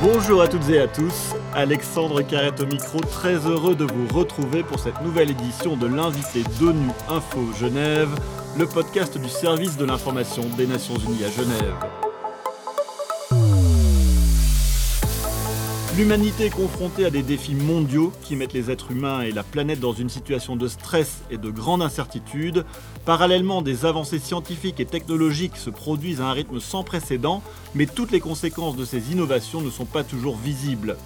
Bonjour à toutes et à tous, Alexandre Carrette au micro, très heureux de vous retrouver pour cette nouvelle édition de l'invité d'ONU Info Genève, le podcast du service de l'information des Nations Unies à Genève. L'humanité est confrontée à des défis mondiaux qui mettent les êtres humains et la planète dans une situation de stress et de grande incertitude. Parallèlement, des avancées scientifiques et technologiques se produisent à un rythme sans précédent, mais toutes les conséquences de ces innovations ne sont pas toujours visibles.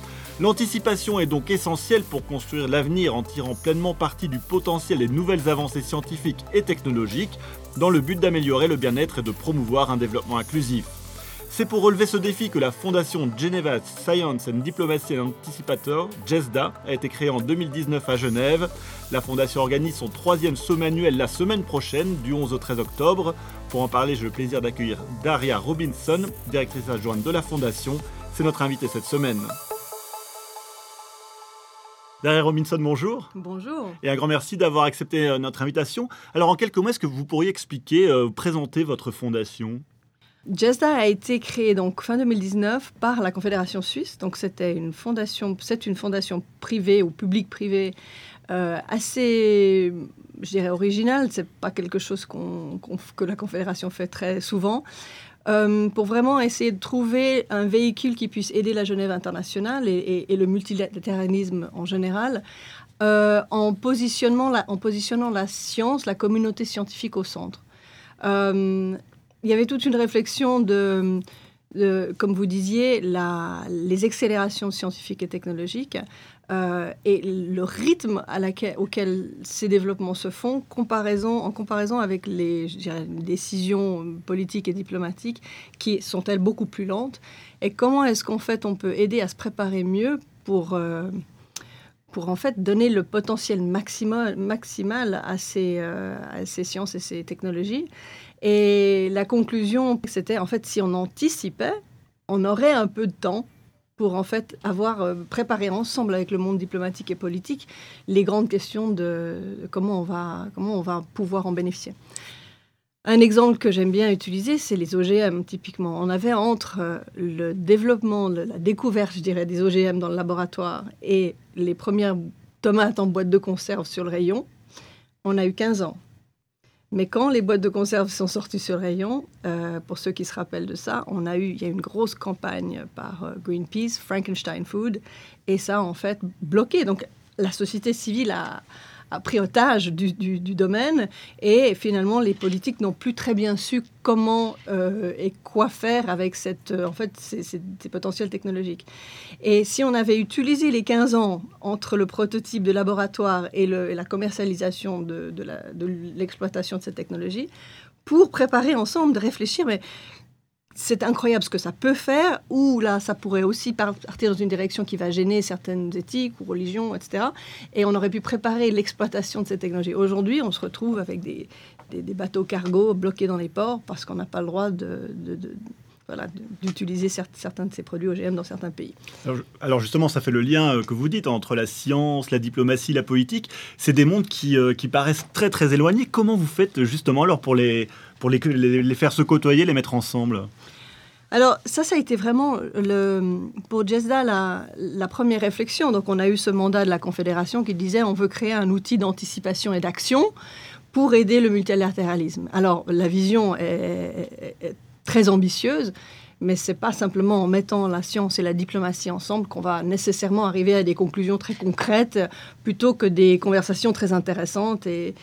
L'anticipation est donc essentielle pour construire l'avenir en tirant pleinement parti du potentiel des nouvelles avancées scientifiques et technologiques dans le but d'améliorer le bien-être et de promouvoir un développement inclusif. C'est pour relever ce défi que la fondation Geneva Science and Diplomacy Anticipator, GESDA, a été créée en 2019 à Genève. La fondation organise son troisième sommet annuel la semaine prochaine, du 11 au 13 octobre. Pour en parler, j'ai le plaisir d'accueillir Daria Robinson, directrice adjointe de la fondation. C'est notre invitée cette semaine. Daria Robinson, bonjour. Bonjour. Et un grand merci d'avoir accepté euh, notre invitation. Alors, en quelques mots, est-ce que vous pourriez expliquer, euh, présenter votre fondation? JESDA a été créé donc fin 2019 par la Confédération suisse. Donc c'était une fondation, c'est une fondation privée ou publique privée euh, assez, je dirais, originale. C'est pas quelque chose que la Confédération fait très souvent. Euh, pour vraiment essayer de trouver un véhicule qui puisse aider la Genève internationale et, le multilatéralisme en général euh, en, positionnement la, en positionnant la science, la communauté scientifique au centre il y avait toute une réflexion de, comme vous disiez, les accélérations scientifiques et technologiques euh, et le rythme auquel ces développements se font en comparaison avec les, décisions politiques et diplomatiques qui sont-elles beaucoup plus lentes et comment est-ce qu'en fait on peut aider à se préparer mieux pour... Euh, pour en fait donner le potentiel maximal, maximal euh, à ces sciences et ces technologies et la conclusion, c'était en fait, si on anticipait, on aurait un peu de temps pour en fait avoir euh, préparé ensemble avec le monde diplomatique et politique les grandes questions de comment on va, comment on va pouvoir en bénéficier. Un exemple que j'aime bien utiliser, c'est les OGM, typiquement. On avait entre euh, le développement, la découverte, je dirais, des OGM dans le laboratoire et les premières tomates en boîte de conserve sur le rayon, on a eu 15 ans. Mais quand les boîtes de conserve sont sorties sur le rayon, euh, pour ceux qui se rappellent de ça, on a eu, il y a une grosse campagne par euh, Greenpeace, Frankenstein Food, et ça a en fait bloqué. Donc la société civile a, a pris otage du, domaine et finalement les politiques n'ont plus très bien su comment euh, et quoi faire avec cette, euh, en fait, ces, potentiels technologiques. Et si on avait utilisé les 15 ans entre le prototype de laboratoire et, le, la commercialisation de, de l'exploitation de cette technologie, pour préparer ensemble, de réfléchir, mais c'est incroyable ce que ça peut faire, ou là, ça pourrait aussi partir dans une direction qui va gêner certaines éthiques ou religions, etc. Et on aurait pu préparer l'exploitation de ces technologies. Aujourd'hui, on se retrouve avec des, bateaux cargo bloqués dans les ports parce qu'on n'a pas le droit de, d'utiliser certains de ces produits OGM dans certains pays. Alors, justement, ça fait le lien euh, que vous dites entre la science, la diplomatie, la politique. C'est des mondes qui, euh, qui paraissent très très éloignés. Comment vous faites justement alors pour les, pour les, faire se côtoyer, les mettre ensemble alors ça, ça a été vraiment pour Jesda la, première réflexion. Donc on a eu ce mandat de la Confédération qui disait on veut créer un outil d'anticipation et d'action pour aider le multilatéralisme. Alors la vision est, très ambitieuse, mais c'est pas simplement en mettant la science et la diplomatie ensemble qu'on va nécessairement arriver à des conclusions très concrètes, plutôt que des conversations très intéressantes. Et,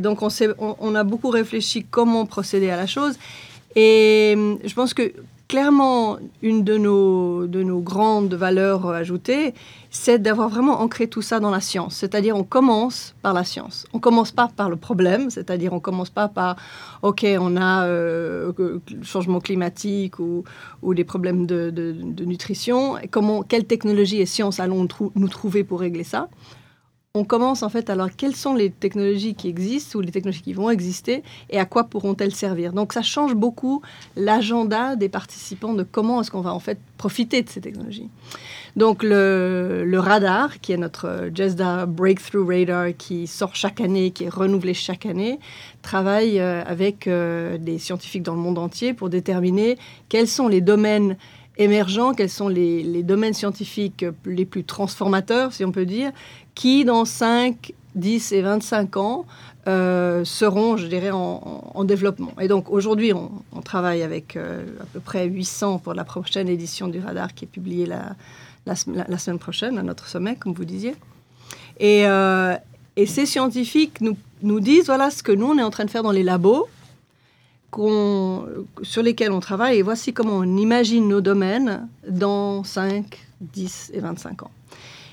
donc on, on, on, a beaucoup réfléchi comment procéder à la chose. Et je pense que clairement, une de nos, de grandes valeurs ajoutées, c'est d'avoir vraiment ancré tout ça dans la science. C'est-à-dire, on commence par la science. On commence pas par le problème, c'est-à-dire, on commence pas par, OK, on a euh, changement climatique ou, ou des problèmes de, nutrition. Comment, quelle technologie et science allons nous trouver pour régler ça? On commence en fait alors quelles sont les technologies qui existent ou les technologies qui vont exister et à quoi pourront-elles servir? Donc ça change beaucoup l'agenda des participants de comment est-ce qu'on va en fait profiter de ces technologies. Donc le, radar, qui est notre JESDA Breakthrough Radar, qui sort chaque année, qui est renouvelé chaque année, travaille euh, avec euh, des scientifiques dans le monde entier pour déterminer quels sont les domaines émergents, quels sont les, domaines scientifiques les plus transformateurs, si on peut dire, qui dans 5, 10 et 25 ans euh, seront, je dirais, en, développement. Et donc aujourd'hui, on, travaille avec euh, à peu près 800 pour la prochaine édition du radar qui est publiée la, semaine prochaine à notre sommet, comme vous disiez. Et, euh, et ces scientifiques nous, nous disent, voilà ce que nous, on est en train de faire dans les labos sur lesquels on travaille et voici comment on imagine nos domaines dans 5, 10 et 25 ans.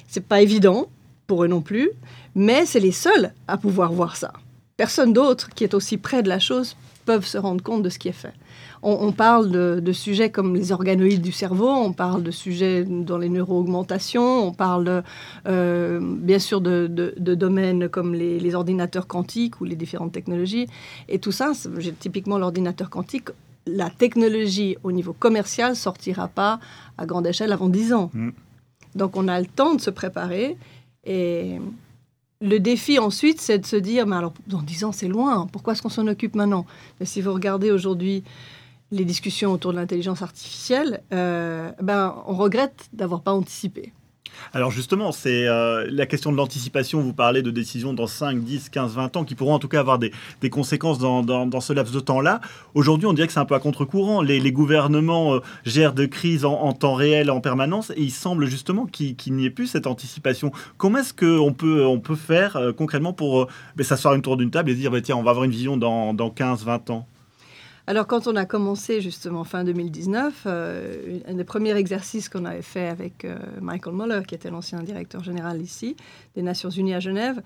C'est pas évident pour eux non plus, mais c'est les seuls à pouvoir voir ça. Personne d'autre qui est aussi près de la chose peuvent se rendre compte de ce qui est fait on, parle de, sujets comme les organoïdes du cerveau, on parle de sujets dans les neuroaugmentations, on parle euh, bien sûr de, domaines comme les, ordinateurs quantiques ou les différentes technologies. Et tout ça, typiquement l'ordinateur quantique, la technologie au niveau commercial sortira pas à grande échelle avant 10 ans. Mm. Donc on a le temps de se préparer et le défi ensuite, c'est de se dire, mais alors dans 10 ans c'est loin, pourquoi est-ce qu'on s'en occupe maintenant? Mais si vous regardez aujourd'hui les discussions autour de l'intelligence artificielle, euh, ben, on regrette d'avoir pas anticipé. Alors justement, c'est euh, la question de l'anticipation. Vous parlez de décisions dans 5, 10, 15, 20 ans qui pourront en tout cas avoir des, conséquences dans, ce laps de temps-là. Aujourd'hui, on dirait que c'est un peu à contre-courant. Les, gouvernements euh, gèrent de crises en, temps réel, en permanence, et il semble justement qu'il n'y ait plus cette anticipation. Comment est-ce qu'on peut, on peut faire concrètement pour ben, s'asseoir une tour d'une table et dire, ben, tiens, on va avoir une vision dans, dans 15, 20 ans? Alors quand on a commencé justement fin 2019, euh, un des premiers exercices qu'on avait fait avec euh, Michael Muller, qui était l'ancien directeur général ici des Nations Unies à Genève,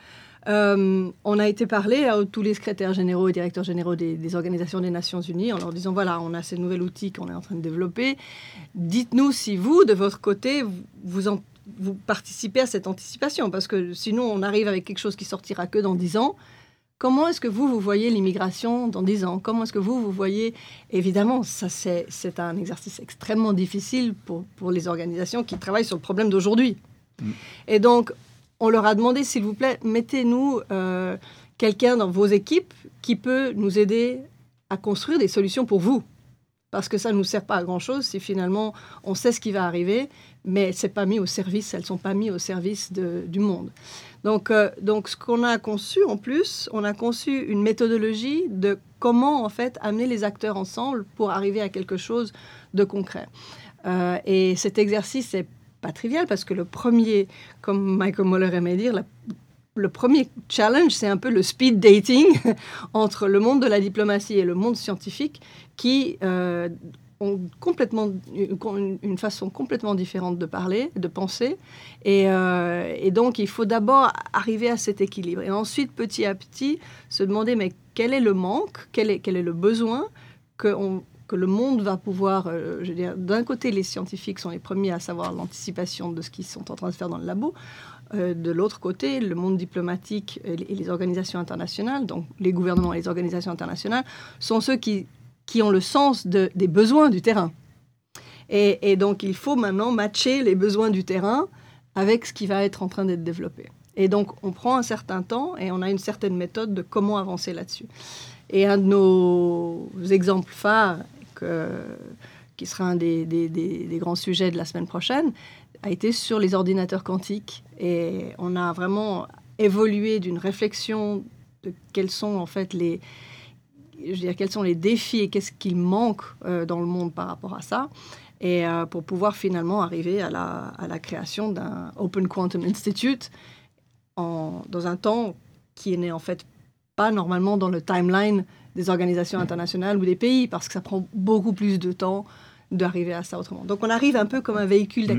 euh, on a été parler à tous les secrétaires généraux et directeurs généraux des, organisations des Nations Unies en leur disant voilà, on a ces nouveaux outils qu'on est en train de développer. Dites-nous si vous, de votre côté, vous, vous participez à cette anticipation, parce que sinon on arrive avec quelque chose qui sortira que dans 10 ans. Comment est-ce que vous, vous voyez l'immigration dans 10 ans? Comment est-ce que vous, vous voyez? Évidemment, ça c'est un exercice extrêmement difficile pour, pour, les organisations qui travaillent sur le problème d'aujourd'hui. Mm. Et donc, on leur a demandé, s'il vous plaît, mettez-nous euh, quelqu'un dans vos équipes qui peut nous aider à construire des solutions pour vous. Parce que ça ne nous sert pas à grand-chose si finalement on sait ce qui va arriver, mais c'est pas mis au service, elles ne sont pas mises au service de, du monde. Donc, euh, donc ce qu'on a conçu en plus, on a conçu une méthodologie de comment en fait amener les acteurs ensemble pour arriver à quelque chose de concret. Euh, et cet exercice n'est pas trivial parce que le premier, comme Michael Moller aimait dire, le premier challenge, c'est un peu le speed dating entre le monde de la diplomatie et le monde scientifique qui, euh, complètement une, façon complètement différente de parler, de penser. Euh, et, donc, il faut d'abord arriver à cet équilibre. Et ensuite, petit à petit, se demander, mais quel est le manque, quel est, quel est le besoin que, que le monde va pouvoir... Euh, je veux dire, d'un côté, les scientifiques sont les premiers à savoir l'anticipation de ce qu'ils sont en train de faire dans le labo. Euh, de l'autre côté, le monde diplomatique et les organisations internationales, donc les gouvernements et les organisations internationales, sont ceux qui qui ont le sens de, des besoins du terrain. Et, donc, il faut maintenant matcher les besoins du terrain avec ce qui va être en train d'être développé. Et donc, on prend un certain temps et on a une certaine méthode de comment avancer là-dessus. Et un de nos exemples phares, qui sera un des, des, grands sujets de la semaine prochaine, a été sur les ordinateurs quantiques. Et on a vraiment évolué d'une réflexion de quels sont en fait les, je veux dire, quels sont les défis et qu'est-ce qu'il manque euh, dans le monde par rapport à ça. Et euh, pour pouvoir finalement arriver à la, à la création d'un Open Quantum Institute en, dans un temps qui n'est en fait pas normalement dans le timeline des organisations internationales ou des pays, parce que ça prend beaucoup plus de temps d'arriver à ça autrement. Donc on arrive un peu comme un véhicule mmh.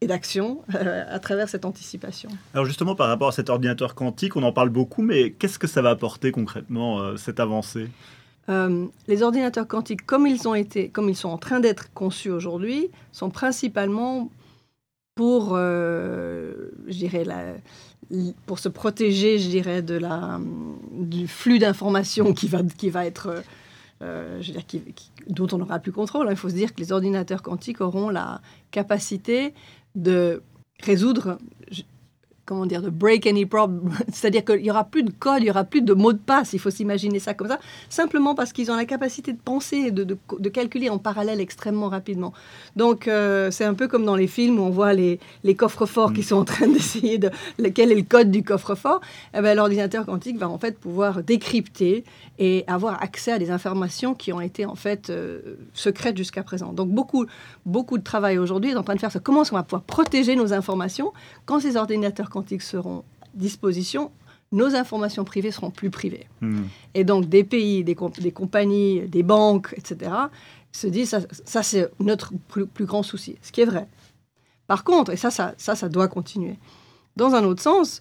Et d'action euh, à travers cette anticipation. Alors justement, par rapport à cet ordinateur quantique, on en parle beaucoup, mais qu'est-ce que ça va apporter concrètement, euh, cette avancée? Euh, les ordinateurs quantiques, comme ils, ont été, comme ils sont en train d'être conçus aujourd'hui, sont principalement pour, je dirais, la, pour se protéger, je dirais, de la, du flux d'informations qui va, qui va être je veux dire, dont on n'aura plus contrôle. Il faut se dire que les ordinateurs quantiques auront la capacité de résoudre comment dire, de break any problem. C'est-à-dire qu'il n'y aura plus de code, il n'y aura plus de mots de passe. Il faut s'imaginer ça comme ça, simplement parce qu'ils ont la capacité de penser, de, de, calculer en parallèle extrêmement rapidement. Donc, euh, c'est un peu comme dans les films où on voit les, les coffres-forts qui mm. sont en train d'essayer de. Quel est le code du coffre-fort eh ben, L'ordinateur quantique va en fait pouvoir décrypter et avoir accès à des informations qui ont été en fait euh, secrètes jusqu'à présent. Donc, beaucoup, beaucoup de travail aujourd'hui est en train de faire ça. Comment est-ce qu'on va pouvoir protéger nos informations quand ces ordinateurs quantiques seront à disposition nos informations privées seront plus privées. Hmm. Et donc des pays, des, des, compagnies, des banques, etc., se disent, ça, ça c'est notre plus, plus, grand souci, ce qui est vrai. Par contre, et ça, ça, ça, ça doit continuer, dans un autre sens,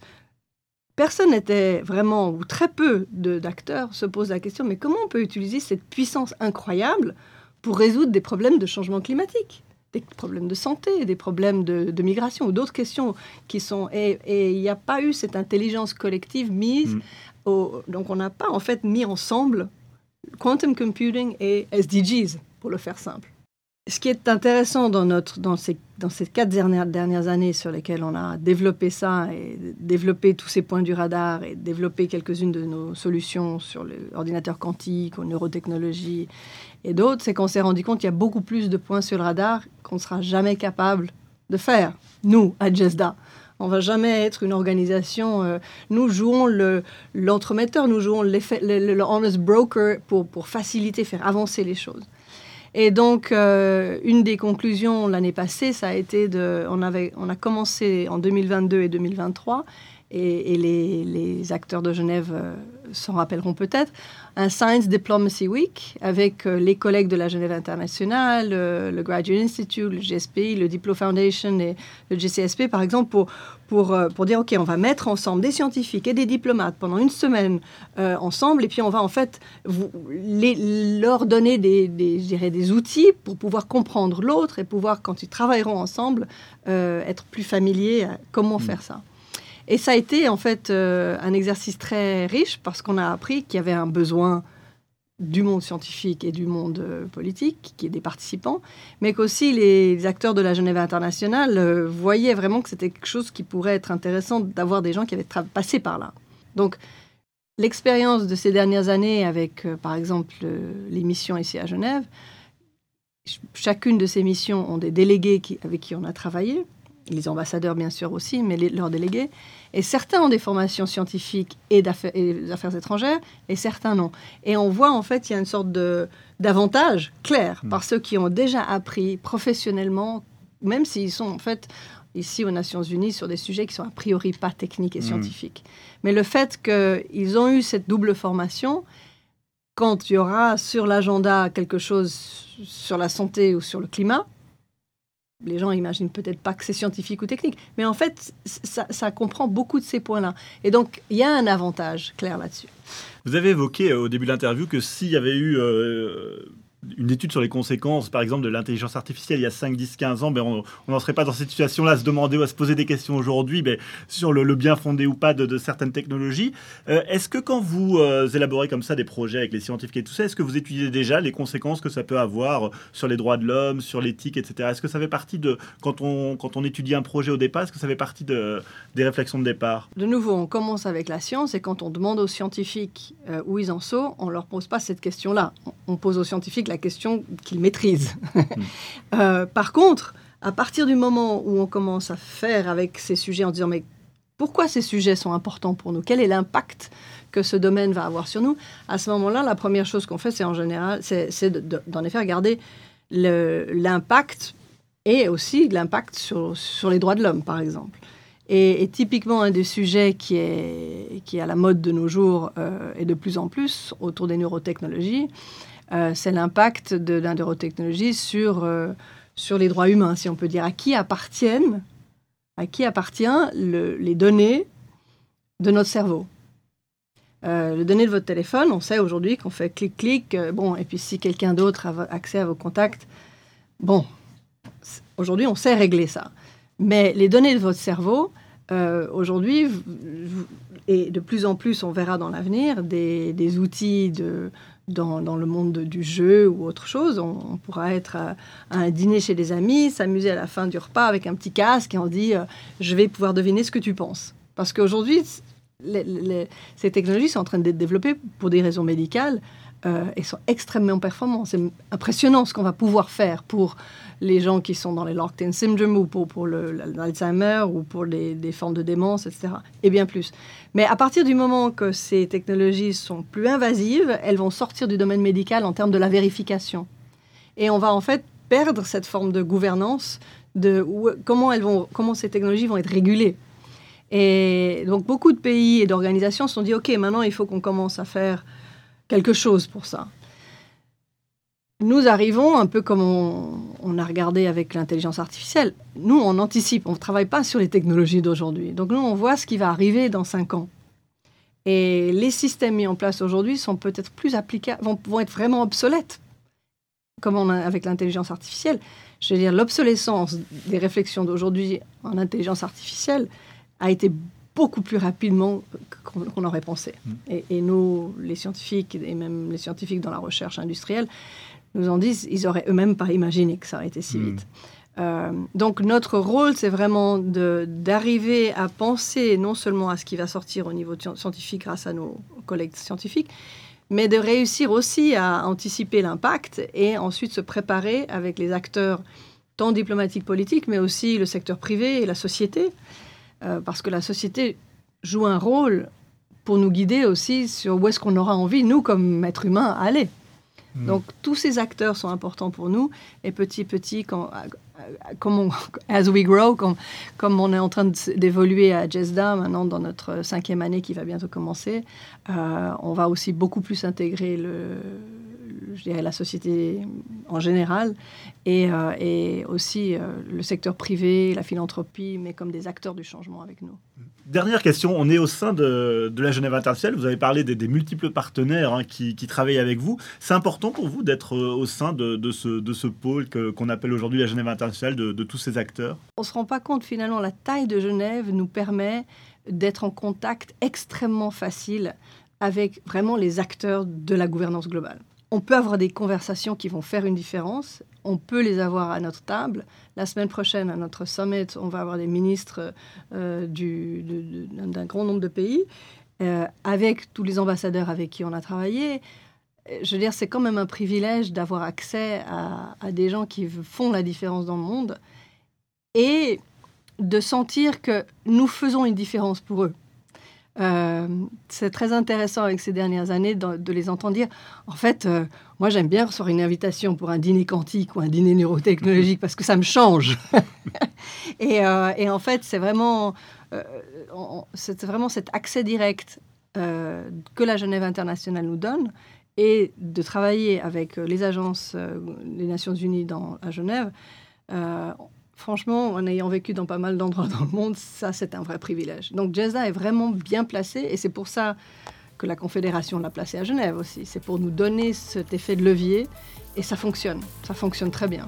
personne n'était vraiment, ou très peu d'acteurs se posent la question, mais comment on peut utiliser cette puissance incroyable pour résoudre des problèmes de changement climatique? Des problèmes de santé, des problèmes de, migration ou d'autres questions qui sont... Et il n'y a pas eu cette intelligence collective mise. Mm. Au, donc on n'a pas en fait mis ensemble quantum computing et SDGs, pour le faire simple. Ce qui est intéressant dans, ces, quatre dernières, années sur lesquelles on a développé ça et développé tous ces points du radar et développé quelques-unes de nos solutions sur l'ordinateur quantique, aux neurotechnologies et d'autres, c'est qu'on s'est rendu compte qu'il y a beaucoup plus de points sur le radar qu'on ne sera jamais capable de faire, nous, à JESDA. On va jamais être une organisation. Euh, nous jouons l'entremetteur, nous jouons le, honest broker pour faciliter, faire avancer les choses. Et donc, euh, une des conclusions l'année passée, ça a été de. On, avait, on a commencé en 2022 et 2023 et, les, acteurs de Genève euh, s'en rappelleront peut-être, un Science Diplomacy Week avec euh, les collègues de la Genève internationale, euh, le Graduate Institute, le GSPI, le Diplo Foundation et le GCSP, par exemple, pour, pour, pour dire, OK, on va mettre ensemble des scientifiques et des diplomates pendant une semaine ensemble, et puis on va en fait vous, les, leur donner des, des, des outils pour pouvoir comprendre l'autre et pouvoir, quand ils travailleront ensemble, être plus familiers à comment mmh. faire ça. Et ça a été en fait euh, un exercice très riche parce qu'on a appris qu'il y avait un besoin du monde scientifique et du monde euh, politique, qui est des participants, mais qu'aussi les acteurs de la Genève internationale euh, voyaient vraiment que c'était quelque chose qui pourrait être intéressant d'avoir des gens qui avaient passé par là. Donc, l'expérience de ces dernières années avec, par exemple, les missions ici à Genève, chacune de ces missions ont des délégués avec qui on a travaillé, les ambassadeurs bien sûr aussi, mais leurs délégués. Et certains ont des formations scientifiques et d'affaires, affaires étrangères, et certains non. Et on voit en fait, il y a une sorte de, d'avantage clair hmm. par ceux qui ont déjà appris professionnellement, même s'ils sont en fait ici aux Nations Unies sur des sujets qui sont a priori pas techniques et hmm. scientifiques. Mais le fait qu'ils ont eu cette double formation, quand il y aura sur l'agenda quelque chose sur la santé ou sur le climat, les gens imaginent peut-être pas que c'est scientifique ou technique, mais en fait, ça, comprend beaucoup de ces points-là. Et donc, il y a un avantage clair là-dessus. Vous avez évoqué euh, au début de l'interview que s'il y avait eu euh, une étude sur les conséquences, par exemple, de l'intelligence artificielle il y a 5, 10, 15 ans, ben on n'en serait pas dans cette situation-là à se demander ou à se poser des questions aujourd'hui ben, sur le, bien fondé ou pas de, certaines technologies. Euh, est-ce que quand vous euh, élaborez comme ça des projets avec les scientifiques et tout ça, est-ce que vous étudiez déjà les conséquences que ça peut avoir sur les droits de l'homme, sur l'éthique, etc. Est-ce que ça fait partie de, quand on, quand on étudie un projet au départ, est-ce que ça fait partie de, des réflexions de départ? De nouveau, on commence avec la science et quand on demande aux scientifiques euh, où ils en sont, on ne leur pose pas cette question-là. On pose aux scientifiques la question qu'ils maîtrisent. Euh, par contre, à partir du moment où on commence à faire avec ces sujets en disant mais pourquoi ces sujets sont importants pour nous? Quel est l'impact que ce domaine va avoir sur nous? À ce moment-là, la première chose qu'on fait, c'est en général, c'est d'en effet regarder l'impact et aussi l'impact sur, sur les droits de l'homme, par exemple. Et, typiquement, un des sujets qui est, qui est à la mode de nos jours euh, et de plus en plus autour des neurotechnologies, euh, c'est l'impact de la neurotechnologie sur, euh, sur les droits humains, si on peut dire. À qui appartiennent, à qui appartient les données de notre cerveau euh, les données de votre téléphone, on sait aujourd'hui qu'on fait clic-clic, bon, et puis si quelqu'un d'autre a accès à vos contacts, bon, aujourd'hui on sait régler ça. Mais les données de votre cerveau, aujourd'hui, et de plus en plus on verra dans l'avenir, des outils de, dans, dans, le monde du jeu ou autre chose. On, pourra être à, un dîner chez des amis, s'amuser à la fin du repas avec un petit casque et on dit euh, je vais pouvoir deviner ce que tu penses. Parce qu'aujourd'hui, ces technologies sont en train d'être développées pour des raisons médicales euh, et sont extrêmement performantes. C'est impressionnant ce qu'on va pouvoir faire pour les gens qui sont dans les locked-in syndrome ou pour, pour l'Alzheimer ou pour des formes de démence, etc. Et bien plus. Mais à partir du moment que ces technologies sont plus invasives, elles vont sortir du domaine médical en termes de la vérification. Et on va en fait perdre cette forme de gouvernance de comment, elles vont, comment ces technologies vont être régulées. Et donc beaucoup de pays et d'organisations se sont dit, OK, maintenant il faut qu'on commence à faire quelque chose pour ça. Nous arrivons un peu comme on, a regardé avec l'intelligence artificielle. Nous, on anticipe, on ne travaille pas sur les technologies d'aujourd'hui. Donc nous, on voit ce qui va arriver dans cinq ans. Et les systèmes mis en place aujourd'hui sont peut-être plus applicables, vont, vont, être vraiment obsolètes, comme on a avec l'intelligence artificielle. Je veux dire, l'obsolescence des réflexions d'aujourd'hui en intelligence artificielle, a été beaucoup plus rapidement qu'on aurait pensé. Mm. Et, nous, les scientifiques, et même les scientifiques dans la recherche industrielle, nous en disent, ils auraient eux-mêmes pas imaginé que ça aurait été si mm. vite. Euh, donc notre rôle, c'est vraiment d'arriver à penser non seulement à ce qui va sortir au niveau scientifique grâce à nos collègues scientifiques, mais de réussir aussi à anticiper l'impact et ensuite se préparer avec les acteurs tant diplomatiques, politiques, mais aussi le secteur privé et la société, euh, parce que la société joue un rôle pour nous guider aussi sur où est-ce qu'on aura envie, nous, comme êtres humains, à aller. Hmm. Donc tous ces acteurs sont importants pour nous et petit petit, quand, comme on, as we grow, comme, comme on est en train d'évoluer à JESDA maintenant dans notre cinquième année qui va bientôt commencer, euh, on va aussi beaucoup plus intégrer le, je dirais, la société en général et, euh, et aussi euh, le secteur privé, la philanthropie, mais comme des acteurs du changement avec nous. Dernière question, on est au sein de, de la Genève internationale, vous avez parlé des, multiples partenaires hein, qui, qui, travaillent avec vous. C'est important pour vous d'être euh, au sein de, de, ce, de ce pôle qu'on appelle aujourd'hui la Genève internationale, de, tous ces acteurs? On ne se rend pas compte finalement, la taille de Genève nous permet d'être en contact extrêmement facile avec vraiment les acteurs de la gouvernance globale on peut avoir des conversations qui vont faire une différence. On peut les avoir à notre table. La semaine prochaine, à notre summit, on va avoir des ministres euh, d'un grand nombre de pays, euh, avec tous les ambassadeurs avec qui on a travaillé. Je veux dire, c'est quand même un privilège d'avoir accès à, à, des gens qui font la différence dans le monde et de sentir que nous faisons une différence pour eux. Euh, c'est très intéressant avec ces dernières années de, les entendre dire en fait, euh, moi j'aime bien recevoir une invitation pour un dîner quantique ou un dîner neurotechnologique parce que ça me change. Euh, et, en fait, c'est vraiment, c'est vraiment cet accès direct que la Genève internationale nous donne et de travailler avec les agences des Nations Unies dans, à Genève franchement, en ayant vécu dans pas mal d'endroits dans le monde, ça, c'est un vrai privilège. Donc, Jezza est vraiment bien placé et c'est pour ça que la Confédération l'a placé à Genève aussi. C'est pour nous donner cet effet de levier et ça fonctionne. Ça fonctionne très bien.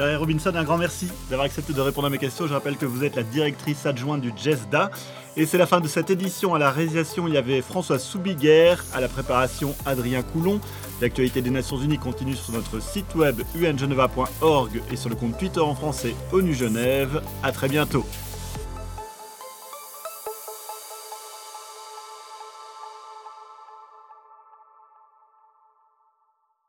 Larry Robinson, un grand merci d'avoir accepté de répondre à mes questions. Je rappelle que vous êtes la directrice adjointe du JESDA. Et c'est la fin de cette édition. À la réalisation, il y avait François Soubiguer, à la préparation Adrien Coulon. L'actualité des Nations Unies continue sur notre site web ungeneva.org et sur le compte Twitter en français ONU Genève. A très bientôt.